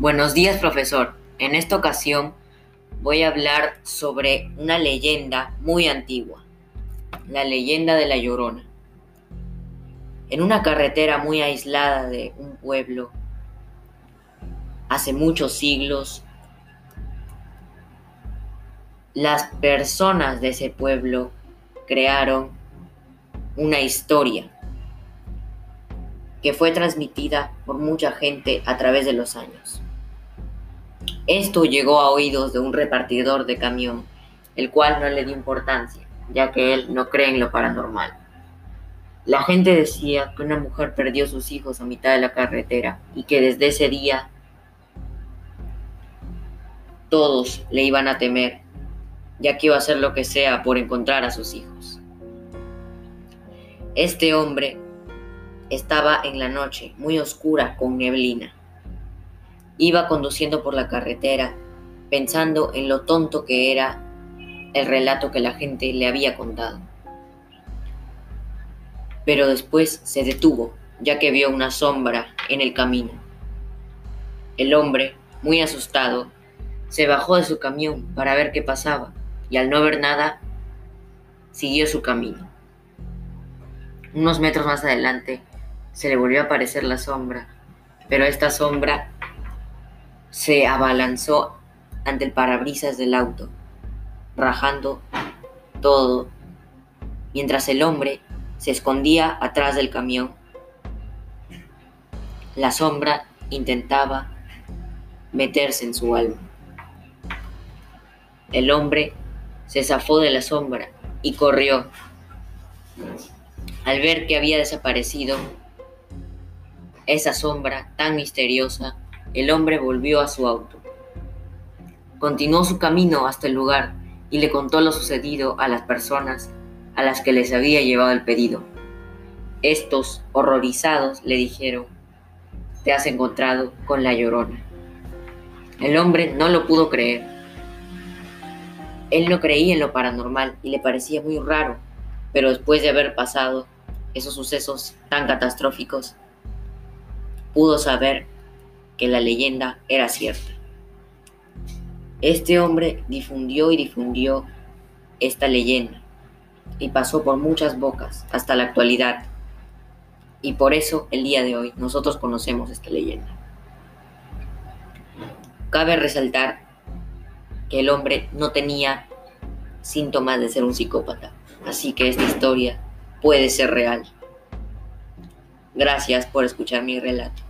Buenos días, profesor. En esta ocasión voy a hablar sobre una leyenda muy antigua, la leyenda de la Llorona. En una carretera muy aislada de un pueblo, hace muchos siglos, las personas de ese pueblo crearon una historia que fue transmitida por mucha gente a través de los años. Esto llegó a oídos de un repartidor de camión, el cual no le dio importancia, ya que él no cree en lo paranormal. La gente decía que una mujer perdió sus hijos a mitad de la carretera y que desde ese día todos le iban a temer, ya que iba a hacer lo que sea por encontrar a sus hijos. Este hombre estaba en la noche, muy oscura, con neblina. Iba conduciendo por la carretera, pensando en lo tonto que era el relato que la gente le había contado. Pero después se detuvo, ya que vio una sombra en el camino. El hombre, muy asustado, se bajó de su camión para ver qué pasaba y al no ver nada, siguió su camino. Unos metros más adelante se le volvió a aparecer la sombra, pero esta sombra se abalanzó ante el parabrisas del auto, rajando todo, mientras el hombre se escondía atrás del camión. La sombra intentaba meterse en su alma. El hombre se zafó de la sombra y corrió. Al ver que había desaparecido esa sombra tan misteriosa, el hombre volvió a su auto. Continuó su camino hasta el lugar y le contó lo sucedido a las personas a las que les había llevado el pedido. Estos, horrorizados, le dijeron, te has encontrado con la llorona. El hombre no lo pudo creer. Él no creía en lo paranormal y le parecía muy raro, pero después de haber pasado esos sucesos tan catastróficos, pudo saber que la leyenda era cierta. Este hombre difundió y difundió esta leyenda y pasó por muchas bocas hasta la actualidad. Y por eso el día de hoy nosotros conocemos esta leyenda. Cabe resaltar que el hombre no tenía síntomas de ser un psicópata, así que esta historia puede ser real. Gracias por escuchar mi relato.